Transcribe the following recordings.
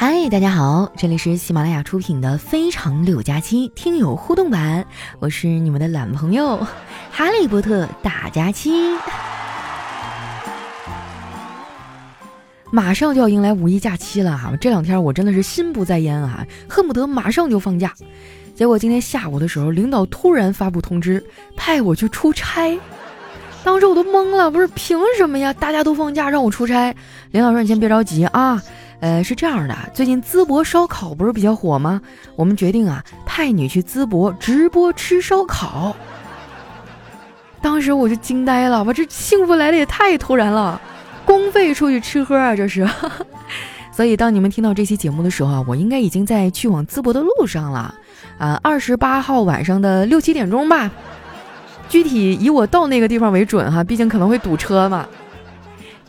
嗨，大家好，这里是喜马拉雅出品的《非常六加七》听友互动版，我是你们的懒朋友哈利波特大假期。马上就要迎来五一假期了哈，这两天我真的是心不在焉啊，恨不得马上就放假。结果今天下午的时候，领导突然发布通知，派我去出差，当时我都懵了，不是凭什么呀？大家都放假让我出差，领导说你先别着急啊。呃，是这样的，最近淄博烧烤不是比较火吗？我们决定啊，派你去淄博直播吃烧烤。当时我就惊呆了，我这幸福来的也太突然了，公费出去吃喝啊，这是。所以当你们听到这期节目的时候啊，我应该已经在去往淄博的路上了。啊，二十八号晚上的六七点钟吧，具体以我到那个地方为准哈，毕竟可能会堵车嘛。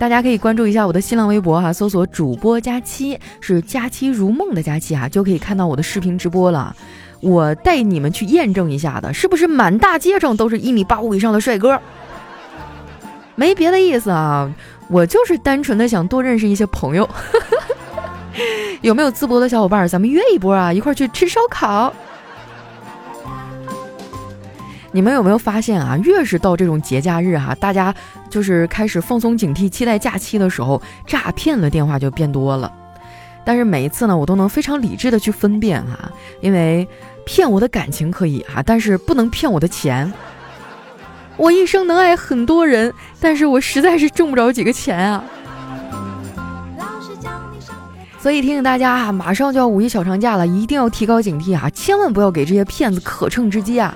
大家可以关注一下我的新浪微博哈，搜索主播佳期，是佳期如梦的佳期哈，就可以看到我的视频直播了。我带你们去验证一下的，是不是满大街上都是一米八五以上的帅哥？没别的意思啊，我就是单纯的想多认识一些朋友。有没有淄博的小伙伴？咱们约一波啊，一块去吃烧烤。你们有没有发现啊？越是到这种节假日哈，大家就是开始放松警惕，期待假期的时候，诈骗的电话就变多了。但是每一次呢，我都能非常理智的去分辨哈，因为骗我的感情可以哈，但是不能骗我的钱。我一生能爱很多人，但是我实在是挣不着几个钱啊。所以提醒大家啊，马上就要五一小长假了，一定要提高警惕啊，千万不要给这些骗子可乘之机啊。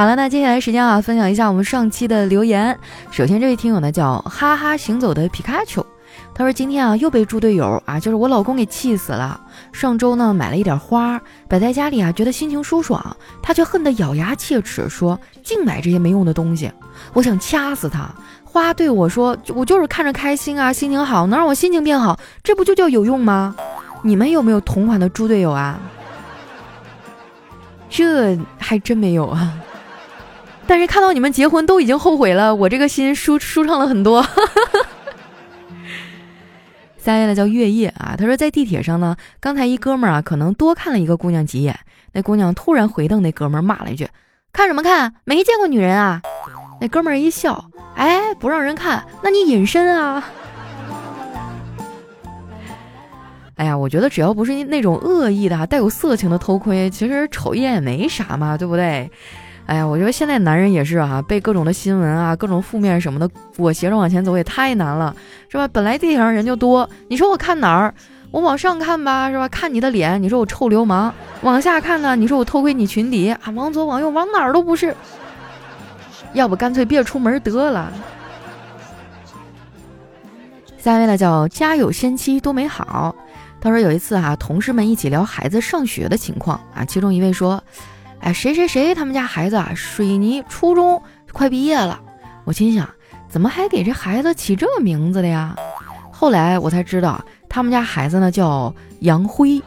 好了，那接下来时间啊，分享一下我们上期的留言。首先，这位听友呢叫哈哈行走的皮卡丘，他说今天啊又被猪队友啊，就是我老公给气死了。上周呢买了一点花摆在家里啊，觉得心情舒爽，他却恨得咬牙切齿，说净买这些没用的东西。我想掐死他。花对我说，我就是看着开心啊，心情好，能让我心情变好，这不就叫有用吗？你们有没有同款的猪队友啊？这还真没有啊。但是看到你们结婚都已经后悔了，我这个心舒舒畅了很多。下位呢叫月夜啊，他说在地铁上呢，刚才一哥们儿啊可能多看了一个姑娘几眼，那姑娘突然回瞪那哥们儿，骂了一句：“看什么看？没见过女人啊！”那哥们儿一笑：“哎，不让人看，那你隐身啊？” 哎呀，我觉得只要不是那种恶意的、带有色情的偷窥，其实瞅一眼也没啥嘛，对不对？哎呀，我觉得现在男人也是啊，被各种的新闻啊、各种负面什么的裹挟着往前走，也太难了，是吧？本来地铁上人就多，你说我看哪儿？我往上看吧，是吧？看你的脸，你说我臭流氓；往下看呢，你说我偷窥你裙底啊？往左往右往哪儿都不是，要不干脆别出门得了。下一位呢叫家有仙妻多美好，他说有一次啊，同事们一起聊孩子上学的情况啊，其中一位说。哎，谁谁谁他们家孩子啊，水泥初中快毕业了。我心想，怎么还给这孩子起这名字的呀？后来我才知道，他们家孩子呢叫杨辉。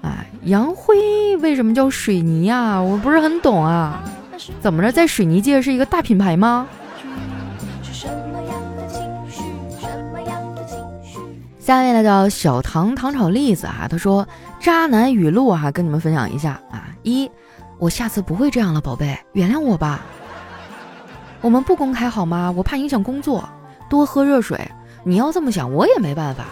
哎，杨辉为什么叫水泥啊？我不是很懂啊。怎么着，在水泥界是一个大品牌吗？下面呢叫小糖糖炒栗子啊，他说。渣男语录啊，跟你们分享一下啊！一，我下次不会这样了，宝贝，原谅我吧。我们不公开好吗？我怕影响工作。多喝热水。你要这么想，我也没办法。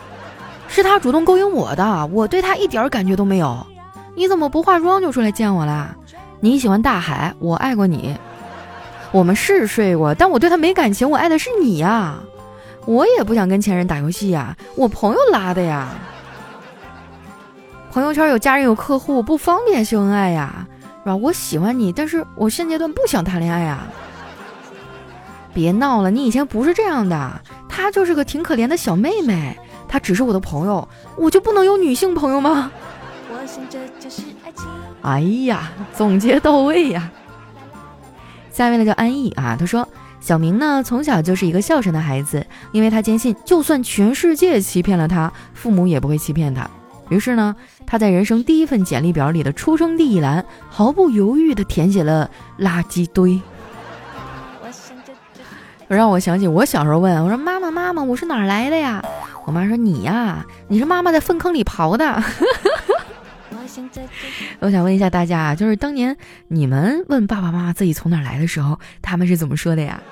是他主动勾引我的，我对他一点感觉都没有。你怎么不化妆就出来见我啦？你喜欢大海，我爱过你。我们是睡过，但我对他没感情，我爱的是你呀。我也不想跟前任打游戏呀，我朋友拉的呀。朋友圈有家人有客户不方便秀恩爱呀，是吧？我喜欢你，但是我现阶段不想谈恋爱呀。别闹了，你以前不是这样的。她就是个挺可怜的小妹妹，她只是我的朋友，我就不能有女性朋友吗？我想这就是爱情哎呀，总结到位呀。下面呢叫安逸啊，他说小明呢从小就是一个孝顺的孩子，因为他坚信就算全世界欺骗了他，父母也不会欺骗他。于是呢，他在人生第一份简历表里的出生地一栏毫不犹豫地填写了垃圾堆。让我想起我小时候问我说：“妈妈，妈妈，我是哪儿来的呀？”我妈说：“你呀，你是妈妈在粪坑里刨的。”我想问一下大家啊，就是当年你们问爸爸妈妈自己从哪来的时候，他们是怎么说的呀？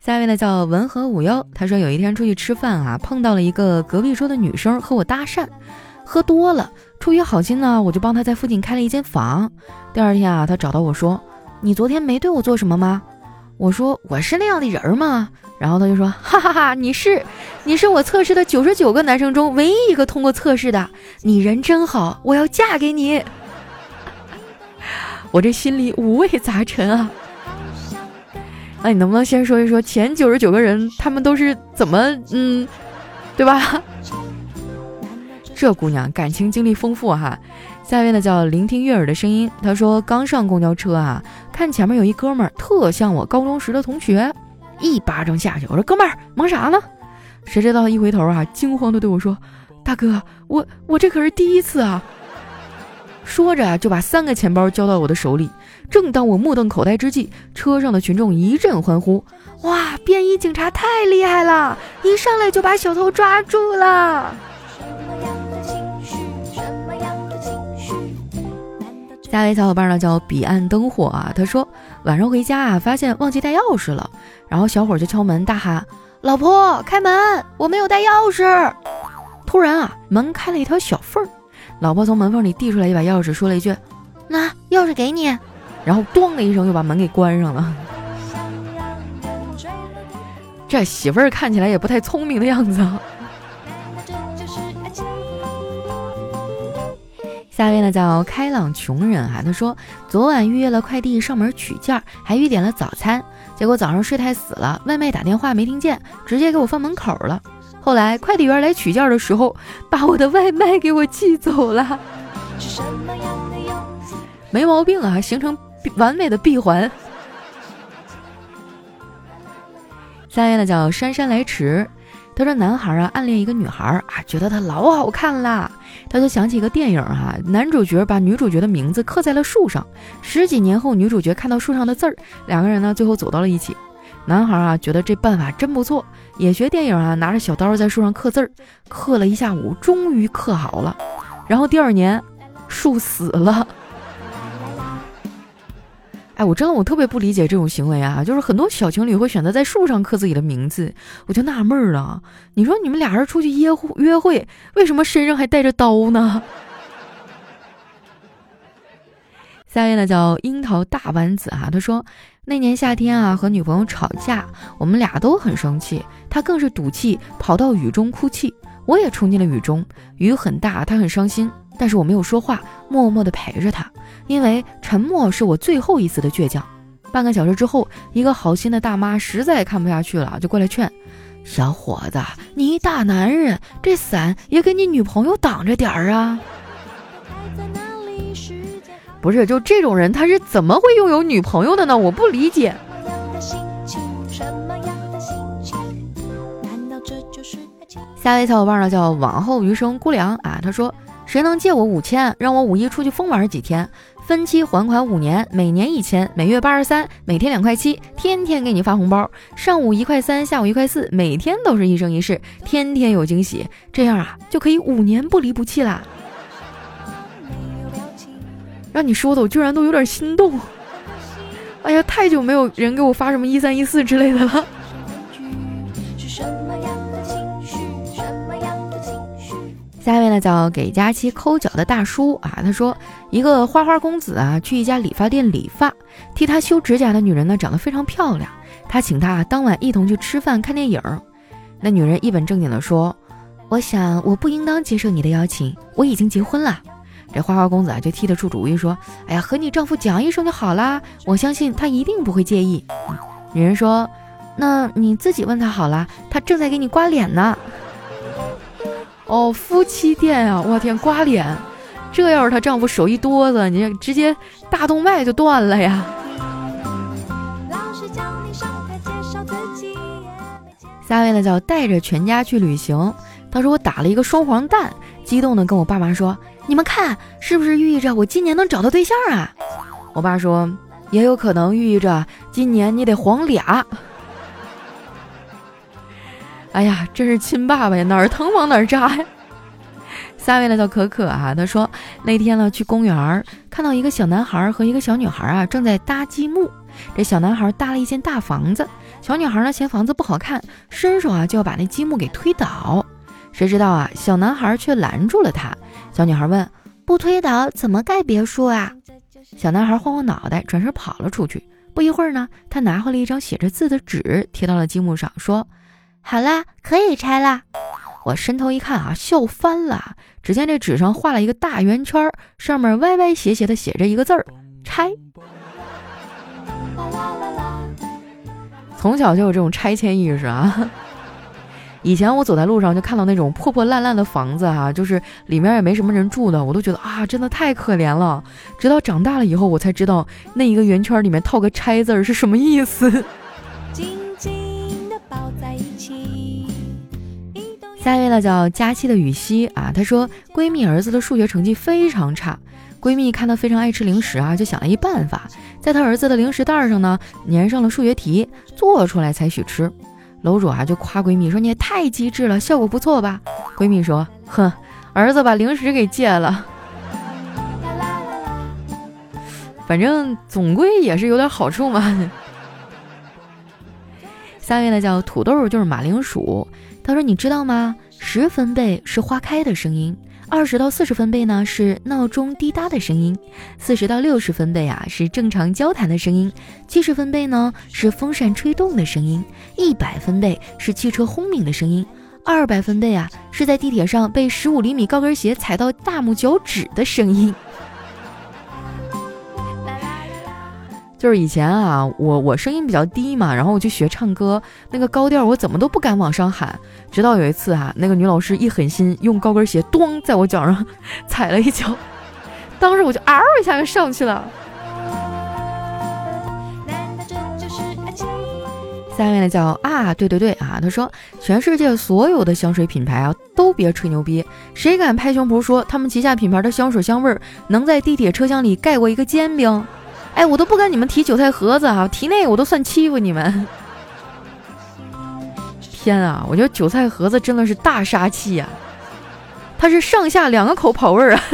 下一位呢叫文和武幺，他说有一天出去吃饭啊，碰到了一个隔壁桌的女生和我搭讪，喝多了，出于好心呢，我就帮他在附近开了一间房。第二天啊，他找到我说。你昨天没对我做什么吗？我说我是那样的人吗？然后他就说哈哈哈，你是，你是我测试的九十九个男生中唯一一个通过测试的，你人真好，我要嫁给你。我这心里五味杂陈啊。那你能不能先说一说前九十九个人他们都是怎么嗯，对吧？这姑娘感情经历丰富哈。下一位呢叫聆听悦耳的声音。他说刚上公交车啊，看前面有一哥们儿特像我高中时的同学，一巴掌下去。我说哥们儿忙啥呢？谁知道一回头啊，惊慌的对我说：“大哥，我我这可是第一次啊！”说着就把三个钱包交到我的手里。正当我目瞪口呆之际，车上的群众一阵欢呼：“哇，便衣警察太厉害了，一上来就把小偷抓住了！”下一位小伙伴呢叫彼岸灯火啊，他说晚上回家啊，发现忘记带钥匙了，然后小伙就敲门大喊：“老婆开门，我没有带钥匙。”突然啊，门开了一条小缝儿，老婆从门缝里递出来一把钥匙，说了一句：“那钥匙给你。”然后咣的一声又把门给关上了。这媳妇儿看起来也不太聪明的样子。下一位呢叫开朗穷人哈，他说昨晚预约了快递上门取件，还预点了早餐，结果早上睡太死了，外卖打电话没听见，直接给我放门口了。后来快递员来取件的时候，把我的外卖给我寄走了，没毛病啊，形成完美的闭环。下一位呢叫姗姗来迟。他说：“男孩啊，暗恋一个女孩啊，觉得她老好看啦。他就想起一个电影哈，男主角把女主角的名字刻在了树上。十几年后，女主角看到树上的字儿，两个人呢，最后走到了一起。男孩啊，觉得这办法真不错，也学电影啊，拿着小刀在树上刻字儿，刻了一下午，终于刻好了。然后第二年，树死了。”哎，我真的我特别不理解这种行为啊！就是很多小情侣会选择在树上刻自己的名字，我就纳闷了。你说你们俩人出去约会约会，为什么身上还带着刀呢？下一位呢叫樱桃大丸子啊，他说那年夏天啊和女朋友吵架，我们俩都很生气，他更是赌气跑到雨中哭泣，我也冲进了雨中，雨很大，他很伤心，但是我没有说话，默默的陪着他。因为沉默是我最后一次的倔强。半个小时之后，一个好心的大妈实在看不下去了，就过来劝：“小伙子，你一大男人，这伞也给你女朋友挡着点儿啊！”不是，就这种人，他是怎么会拥有女朋友的呢？我不理解。下一位小伙伴呢，叫往后余生孤凉啊，他说：“谁能借我五千，让我五一出去疯玩几天？”分期还款五年，每年一千，每月八十三，每天两块七，天天给你发红包。上午一块三，下午一块四，每天都是一生一世，天天有惊喜。这样啊，就可以五年不离不弃啦。让你说的，我居然都有点心动。哎呀，太久没有人给我发什么一三一四之类的了。下一位呢叫给佳期抠脚的大叔啊，他说一个花花公子啊去一家理发店理发，替他修指甲的女人呢长得非常漂亮，他请她当晚一同去吃饭看电影。那女人一本正经的说：“我想我不应当接受你的邀请，我已经结婚了。”这花花公子啊就替他出主意说：“哎呀，和你丈夫讲一声就好啦，我相信他一定不会介意。”女人说：“那你自己问他好了，他正在给你刮脸呢。”哦，夫妻店啊！我天，刮脸，这要是她丈夫手一哆嗦，你直接大动脉就断了呀！下一位呢叫带着全家去旅行，当时我打了一个双黄蛋，激动的跟我爸妈说：“你们看，是不是寓意着我今年能找到对象啊？”我爸说：“也有可能寓意着今年你得黄俩。哎呀，真是亲爸爸呀，哪儿疼往哪儿扎呀！下位呢叫可可啊，他说那天呢去公园，看到一个小男孩和一个小女孩啊正在搭积木。这小男孩搭了一间大房子，小女孩呢嫌房子不好看，伸手啊就要把那积木给推倒。谁知道啊，小男孩却拦住了他。小女孩问：“不推倒怎么盖别墅啊？”小男孩晃晃脑袋，转身跑了出去。不一会儿呢，他拿回了一张写着字的纸，贴到了积木上，说：“好啦，可以拆啦。”我伸头一看啊，笑翻了。只见这纸上画了一个大圆圈，上面歪歪斜斜的写着一个字儿：“拆。”从小就有这种拆迁意识啊！以前我走在路上就看到那种破破烂烂的房子哈，就是里面也没什么人住的，我都觉得啊，真的太可怜了。直到长大了以后，我才知道那一个圆圈里面套个拆字儿是什么意思紧紧的抱在。下一位呢叫佳期的雨熙啊，她说闺蜜儿子的数学成绩非常差。闺蜜看她非常爱吃零食啊，就想了一办法，在她儿子的零食袋上呢粘上了数学题，做出来才许吃。楼主啊就夸闺蜜说：“你也太机智了，效果不错吧？”闺蜜说：“哼，儿子把零食给戒了，反正总归也是有点好处嘛。”下位呢叫土豆，就是马铃薯。他说：“你知道吗？十分贝是花开的声音。”二十到四十分贝呢是闹钟滴答的声音，四十到六十分贝啊是正常交谈的声音，七十分贝呢是风扇吹动的声音，一百分贝是汽车轰鸣的声音，二百分贝啊是在地铁上被十五厘米高跟鞋踩到大拇脚趾的声音。就是以前啊，我我声音比较低嘛，然后我去学唱歌，那个高调我怎么都不敢往上喊。直到有一次哈，那个女老师一狠心，用高跟鞋咚在我脚上 踩了一脚，当时我就嗷一下就上去了。下面呢叫啊，对对对啊，他说全世界所有的香水品牌啊都别吹牛逼，谁敢拍胸脯说他们旗下品牌的香水香味能在地铁车厢里盖过一个煎饼？哎，我都不跟你们提韭菜盒子啊，提那个我都算欺负你们。天啊，我觉得韭菜盒子真的是大杀器呀，它是上下两个口跑味儿啊。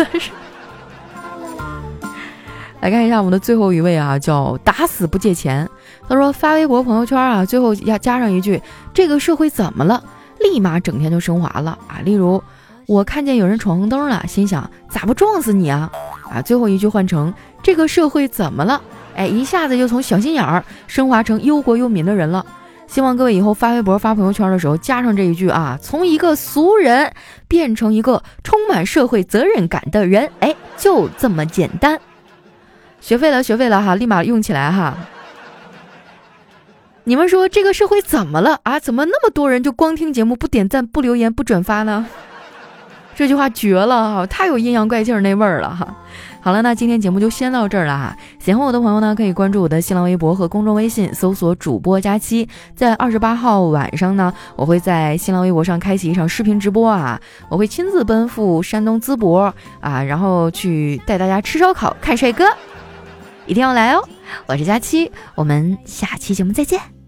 来看一下我们的最后一位啊，叫打死不借钱。他说发微博朋友圈啊，最后要加上一句：这个社会怎么了？立马整天就升华了啊。例如，我看见有人闯红灯了，心想咋不撞死你啊？啊，最后一句换成。这个社会怎么了？哎，一下子就从小心眼儿升华成忧国忧民的人了。希望各位以后发微博、发朋友圈的时候加上这一句啊，从一个俗人变成一个充满社会责任感的人。哎，就这么简单。学会了，学会了哈，立马用起来哈。你们说这个社会怎么了啊？怎么那么多人就光听节目不点赞、不留言、不转发呢？这句话绝了哈，太有阴阳怪气儿那味儿了哈。好了，那今天节目就先到这儿了哈。喜欢我的朋友呢，可以关注我的新浪微博和公众微信，搜索主播佳期。在二十八号晚上呢，我会在新浪微博上开启一场视频直播啊，我会亲自奔赴山东淄博啊，然后去带大家吃烧烤、看帅哥，一定要来哦！我是佳期，我们下期节目再见。